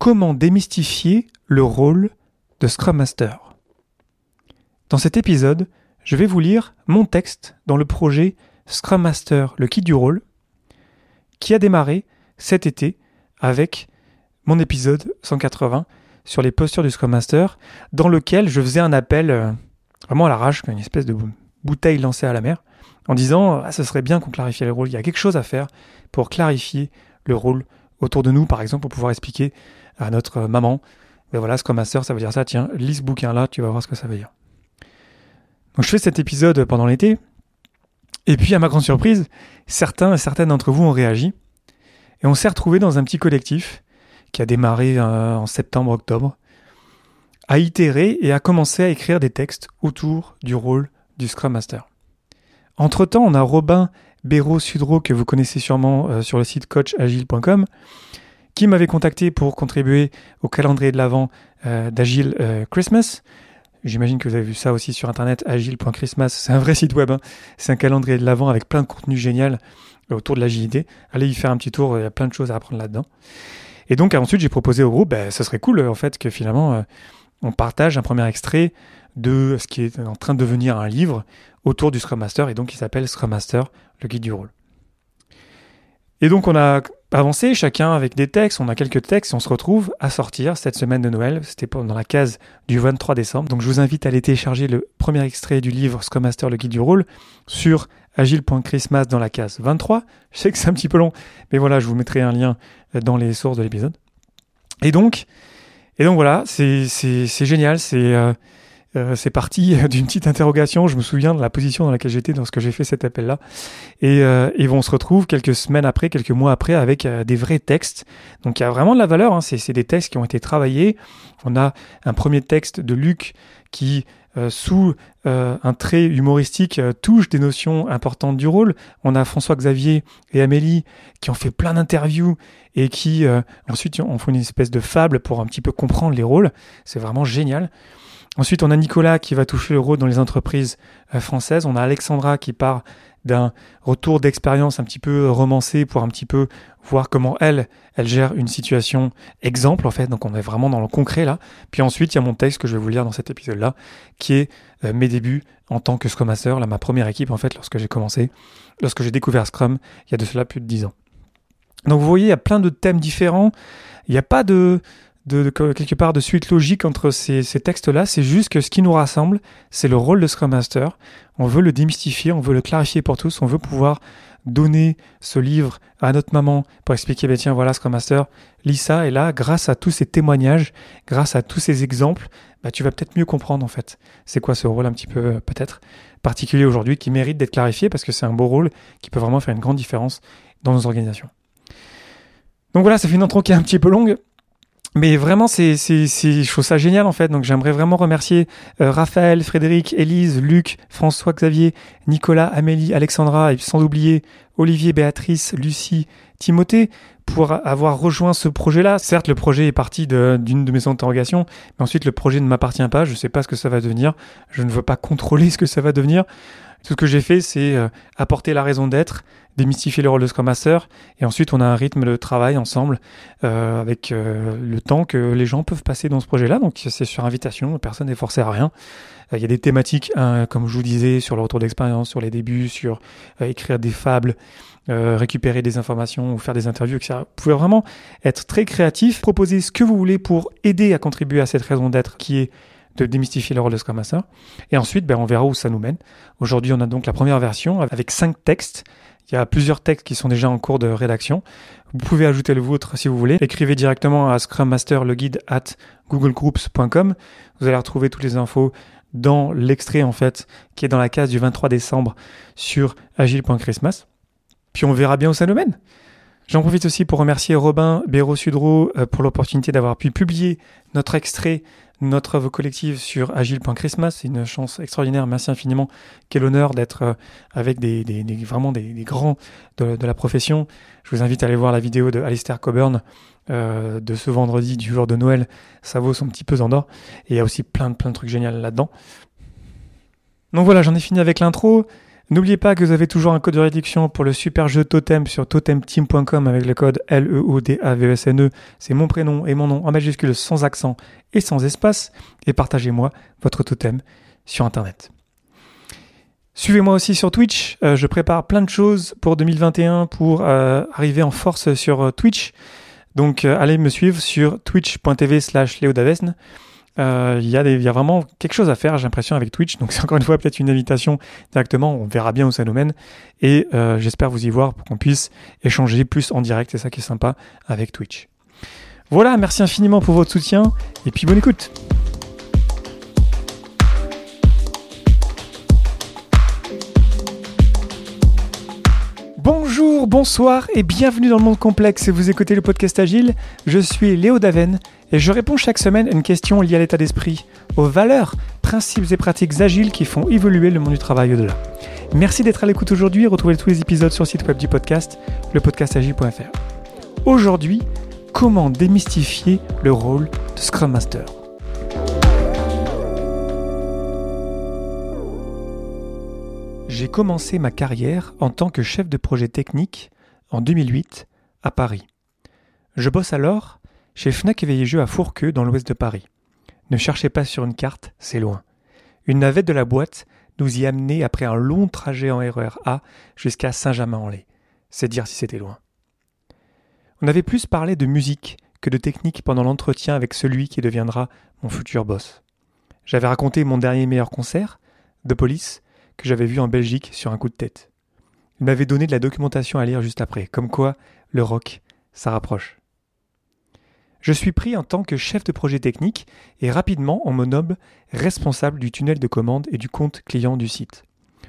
comment démystifier le rôle de Scrum Master. Dans cet épisode, je vais vous lire mon texte dans le projet Scrum Master, le kit du rôle, qui a démarré cet été avec mon épisode 180 sur les postures du Scrum Master, dans lequel je faisais un appel euh, vraiment à l'arrache, une espèce de bouteille lancée à la mer, en disant ah, ce serait bien qu'on clarifie les rôles, il y a quelque chose à faire pour clarifier le rôle autour de nous, par exemple, pour pouvoir expliquer à notre maman, ben voilà, Scrum Master, ça veut dire ça, tiens, lis ce bouquin-là, tu vas voir ce que ça veut dire. Donc je fais cet épisode pendant l'été, et puis à ma grande surprise, certains et certaines d'entre vous ont réagi, et on s'est retrouvés dans un petit collectif qui a démarré euh, en septembre-octobre, à itérer et à commencer à écrire des textes autour du rôle du Scrum Master. Entre-temps, on a Robin Béraud-Sudreau, que vous connaissez sûrement euh, sur le site coachagile.com, qui m'avait contacté pour contribuer au calendrier de l'Avent euh, d'Agile Christmas. J'imagine que vous avez vu ça aussi sur internet, agile.christmas. C'est un vrai site web. Hein. C'est un calendrier de l'Avent avec plein de contenu génial autour de l'agilité. Allez y faire un petit tour, il y a plein de choses à apprendre là-dedans. Et donc ensuite, j'ai proposé au groupe, ben, ça serait cool en fait que finalement euh, on partage un premier extrait de ce qui est en train de devenir un livre autour du Scrum Master et donc il s'appelle Scrum Master, le guide du rôle. Et donc on a avancé chacun avec des textes, on a quelques textes et on se retrouve à sortir cette semaine de Noël, c'était dans la case du 23 décembre. Donc je vous invite à aller télécharger le premier extrait du livre Scrum Master, le guide du rôle sur agile.christmas dans la case 23. Je sais que c'est un petit peu long, mais voilà, je vous mettrai un lien dans les sources de l'épisode. Et donc, et donc voilà, c'est génial, c'est euh, euh, c'est parti d'une petite interrogation. Je me souviens de la position dans laquelle j'étais lorsque j'ai fait cet appel-là. Et, euh, et on se retrouve quelques semaines après, quelques mois après, avec euh, des vrais textes. Donc il y a vraiment de la valeur. Hein. C'est des textes qui ont été travaillés. On a un premier texte de Luc qui sous euh, un trait humoristique, euh, touche des notions importantes du rôle. On a François Xavier et Amélie qui ont fait plein d'interviews et qui ensuite ont fait une espèce de fable pour un petit peu comprendre les rôles. C'est vraiment génial. Ensuite, on a Nicolas qui va toucher le rôle dans les entreprises françaises. On a Alexandra qui part d'un retour d'expérience un petit peu romancé pour un petit peu voir comment elle, elle gère une situation exemple en fait. Donc on est vraiment dans le concret là. Puis ensuite il y a mon texte que je vais vous lire dans cet épisode là, qui est euh, mes débuts en tant que Scrum Master, là ma première équipe en fait lorsque j'ai commencé, lorsque j'ai découvert Scrum il y a de cela plus de 10 ans. Donc vous voyez il y a plein de thèmes différents. Il n'y a pas de de, quelque part de suite logique entre ces, textes-là. C'est juste que ce qui nous rassemble, c'est le rôle de Scrum Master. On veut le démystifier, on veut le clarifier pour tous, on veut pouvoir donner ce livre à notre maman pour expliquer, ben tiens, voilà Scrum Master, lis ça, et là, grâce à tous ces témoignages, grâce à tous ces exemples, bah, tu vas peut-être mieux comprendre en fait. C'est quoi ce rôle un petit peu euh, peut-être particulier aujourd'hui qui mérite d'être clarifié parce que c'est un beau rôle qui peut vraiment faire une grande différence dans nos organisations. Donc voilà, ça fait une intro qui est un petit peu longue. Mais vraiment, c'est, c'est, c'est, je trouve ça génial en fait. Donc j'aimerais vraiment remercier euh, Raphaël, Frédéric, Élise, Luc, François, Xavier, Nicolas, Amélie, Alexandra et sans oublier Olivier, Béatrice, Lucie, Timothée pour avoir rejoint ce projet-là. Certes, le projet est parti d'une de mes interrogations, mais ensuite le projet ne m'appartient pas. Je ne sais pas ce que ça va devenir. Je ne veux pas contrôler ce que ça va devenir. Tout ce que j'ai fait, c'est euh, apporter la raison d'être, démystifier le rôle de Scrum Master, et ensuite on a un rythme de travail ensemble euh, avec euh, le temps que les gens peuvent passer dans ce projet-là. Donc c'est sur invitation, personne n'est forcé à rien. Il y a des thématiques, hein, comme je vous disais, sur le retour d'expérience, sur les débuts, sur écrire des fables, récupérer des informations ou faire des interviews, etc. Vous pouvez vraiment être très créatif, proposer ce que vous voulez pour aider à contribuer à cette raison d'être qui est de démystifier le rôle de Scrum Master. Et ensuite, ben, on verra où ça nous mène. Aujourd'hui, on a donc la première version avec cinq textes. Il y a plusieurs textes qui sont déjà en cours de rédaction. Vous pouvez ajouter le vôtre si vous voulez. Écrivez directement à Scrum Master le guide at googlegroups.com. Vous allez retrouver toutes les infos dans l'extrait en fait qui est dans la case du 23 décembre sur agile.christmas. Puis on verra bien où ça nous mène. J'en profite aussi pour remercier Robin Béraud-Sudreau euh, pour l'opportunité d'avoir pu publier notre extrait notre œuvre collective sur agile.christmas. C'est une chance extraordinaire. Merci infiniment. Quel honneur d'être euh, avec des, vraiment des, grands de, la profession. Je vous invite à aller voir la vidéo de Alistair Coburn euh, de ce vendredi du jour de Noël. Ça vaut son petit pesant d'or. Et il y a aussi plein de, plein de trucs géniaux là-dedans. Donc voilà, j'en ai fini avec l'intro. N'oubliez pas que vous avez toujours un code de réduction pour le super jeu Totem sur totemteam.com avec le code L-E-O-D-A-V-E-S-N-E. E. C'est mon prénom et mon nom en majuscule sans accent et sans espace. Et partagez-moi votre totem sur Internet. Suivez-moi aussi sur Twitch. Euh, je prépare plein de choses pour 2021 pour euh, arriver en force sur euh, Twitch. Donc allez me suivre sur twitch.tv slash. Il y, a vraiment quelque chose à faire, j'ai l'impression, avec Twitch. Donc c'est encore une fois peut-être une invitation directement. On verra bien où ça nous mène. Et j'espère vous y voir pour qu'on puisse échanger plus en direct. C'est ça qui est sympa avec Twitch. Voilà, merci infiniment pour votre soutien. Et puis bonne écoute. Bonsoir et bienvenue dans le monde complexe. Vous écoutez le podcast Agile. Je suis Léo Daven et je réponds chaque semaine à une question liée à l'état d'esprit, aux valeurs, principes et pratiques agiles qui font évoluer le monde du travail au-delà. Merci d'être à l'écoute aujourd'hui et retrouvez tous les épisodes sur le site web du podcast, lepodcastagile.fr. Aujourd'hui, comment démystifier le rôle de Scrum Master? J'ai commencé ma carrière en tant que chef de projet technique en 2008 à Paris. Je bosse alors chez Fnac et Jeux à Fourqueux dans l'ouest de Paris. Ne cherchez pas sur une carte, c'est loin. Une navette de la boîte nous y amenait après un long trajet en RER A jusqu'à Saint-Germain-en-Laye. C'est dire si c'était loin. On avait plus parlé de musique que de technique pendant l'entretien avec celui qui deviendra mon futur boss. J'avais raconté mon dernier meilleur concert, de police, que j'avais vu en Belgique sur un coup de tête. Il m'avait donné de la documentation à lire juste après, comme quoi le rock, ça rapproche. Je suis pris en tant que chef de projet technique et rapidement on me nomme responsable du tunnel de commande et du compte client du site.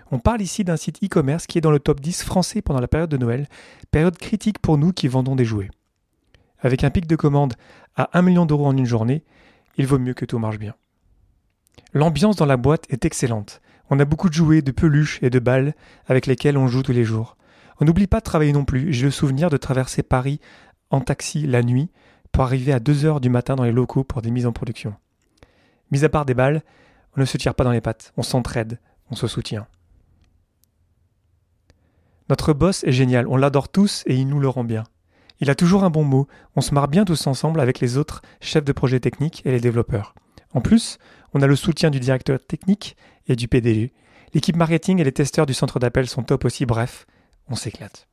On parle ici d'un site e-commerce qui est dans le top 10 français pendant la période de Noël, période critique pour nous qui vendons des jouets. Avec un pic de commande à 1 million d'euros en une journée, il vaut mieux que tout marche bien. L'ambiance dans la boîte est excellente. On a beaucoup de jouets, de peluches et de balles avec lesquels on joue tous les jours. On n'oublie pas de travailler non plus. J'ai le souvenir de traverser Paris en taxi la nuit pour arriver à 2 heures du matin dans les locaux pour des mises en production. Mis à part des balles, on ne se tire pas dans les pattes, on s'entraide, on se soutient. Notre boss est génial, on l'adore tous et il nous le rend bien. Il a toujours un bon mot, on se marre bien tous ensemble avec les autres chefs de projet techniques et les développeurs. En plus, on a le soutien du directeur technique et du PDG. L'équipe marketing et les testeurs du centre d'appel sont top aussi, bref, on s'éclate.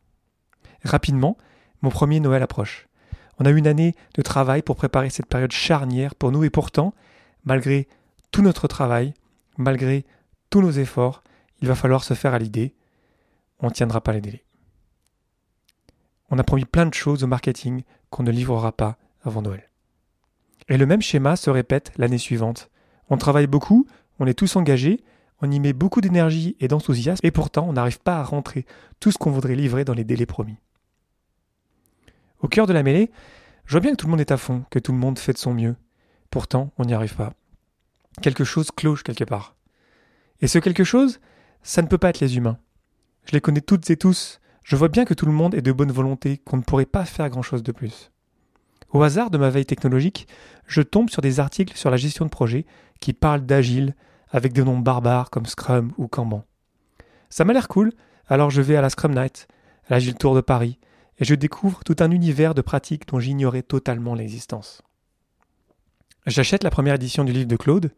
Rapidement, mon premier Noël approche. On a eu une année de travail pour préparer cette période charnière pour nous et pourtant, malgré tout notre travail, malgré tous nos efforts, il va falloir se faire à l'idée, on ne tiendra pas les délais. On a promis plein de choses au marketing qu'on ne livrera pas avant Noël. Et le même schéma se répète l'année suivante. On travaille beaucoup, on est tous engagés, on y met beaucoup d'énergie et d'enthousiasme, et pourtant on n'arrive pas à rentrer tout ce qu'on voudrait livrer dans les délais promis. Au cœur de la mêlée, je vois bien que tout le monde est à fond, que tout le monde fait de son mieux. Pourtant, on n'y arrive pas. Quelque chose cloche quelque part. Et ce quelque chose, ça ne peut pas être les humains. Je les connais toutes et tous, je vois bien que tout le monde est de bonne volonté, qu'on ne pourrait pas faire grand-chose de plus. Au hasard de ma veille technologique, je tombe sur des articles sur la gestion de projet qui parlent d'agile avec des noms barbares comme Scrum ou Kanban. Ça m'a l'air cool, alors je vais à la Scrum Night, à l'Agile Tour de Paris, et je découvre tout un univers de pratiques dont j'ignorais totalement l'existence. J'achète la première édition du livre de Claude,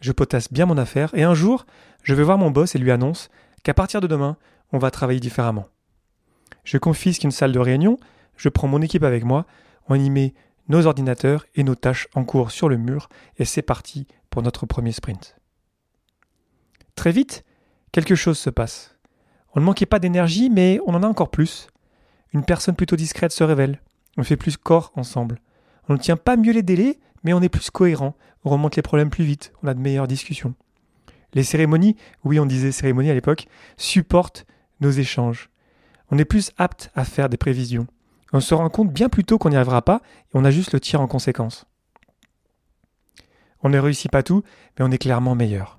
je potasse bien mon affaire, et un jour, je vais voir mon boss et lui annonce qu'à partir de demain, on va travailler différemment. Je confisque une salle de réunion, je prends mon équipe avec moi, on y met nos ordinateurs et nos tâches en cours sur le mur, et c'est parti pour notre premier sprint. Très vite, quelque chose se passe. On ne manquait pas d'énergie, mais on en a encore plus. Une personne plutôt discrète se révèle. On fait plus corps ensemble. On ne tient pas mieux les délais, mais on est plus cohérent. On remonte les problèmes plus vite. On a de meilleures discussions. Les cérémonies, oui, on disait cérémonies à l'époque, supportent nos échanges. On est plus apte à faire des prévisions. On se rend compte bien plus tôt qu'on n'y arrivera pas et on a juste le tir en conséquence. On ne réussit pas tout, mais on est clairement meilleur.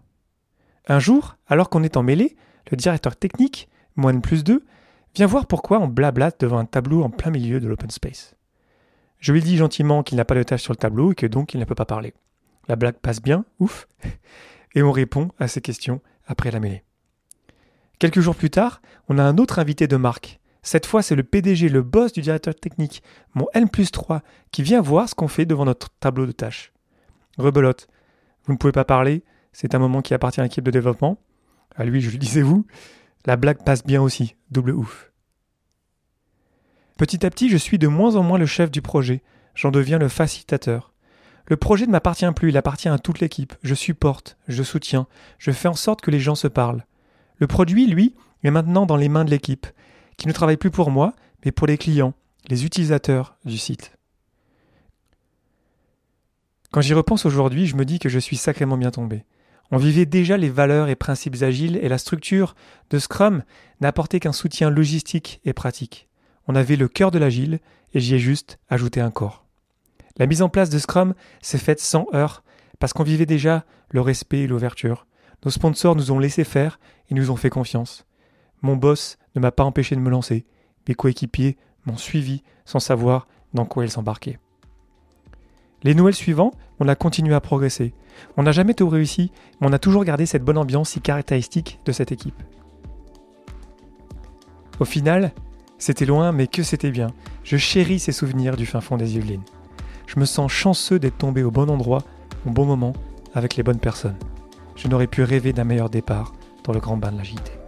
Un jour, alors qu'on est en mêlée, le directeur technique, moins plus 2, vient voir pourquoi on blablate devant un tableau en plein milieu de l'open space. Je lui dis gentiment qu'il n'a pas de tâche sur le tableau et que donc il ne peut pas parler. La blague passe bien, ouf, et on répond à ses questions après la mêlée. Quelques jours plus tard, on a un autre invité de marque. Cette fois, c'est le PDG, le boss du directeur technique, mon N plus 3, qui vient voir ce qu'on fait devant notre tableau de tâches. Rebelote, vous ne pouvez pas parler, c'est un moment qui appartient à l'équipe de développement. À lui, je lui disais vous, la blague passe bien aussi, double ouf. Petit à petit, je suis de moins en moins le chef du projet, j'en deviens le facilitateur. Le projet ne m'appartient plus, il appartient à toute l'équipe. Je supporte, je soutiens, je fais en sorte que les gens se parlent. Le produit, lui, est maintenant dans les mains de l'équipe, qui ne travaille plus pour moi, mais pour les clients, les utilisateurs du site. Quand j'y repense aujourd'hui, je me dis que je suis sacrément bien tombé. On vivait déjà les valeurs et principes agiles et la structure de Scrum n'apportait qu'un soutien logistique et pratique. On avait le cœur de l'agile et j'y ai juste ajouté un corps. La mise en place de Scrum s'est faite sans heurts parce qu'on vivait déjà le respect et l'ouverture. Nos sponsors nous ont laissé faire et nous ont fait confiance. Mon boss ne m'a pas empêché de me lancer. Mes coéquipiers m'ont suivi sans savoir dans quoi ils s'embarquaient. Les Noëls suivants, on a continué à progresser. On n'a jamais tout réussi, mais on a toujours gardé cette bonne ambiance si caractéristique de cette équipe. Au final, c'était loin, mais que c'était bien. Je chéris ces souvenirs du fin fond des Yvelines. Je me sens chanceux d'être tombé au bon endroit, au bon moment, avec les bonnes personnes. Je n'aurais pu rêver d'un meilleur départ dans le grand bain de l'agilité.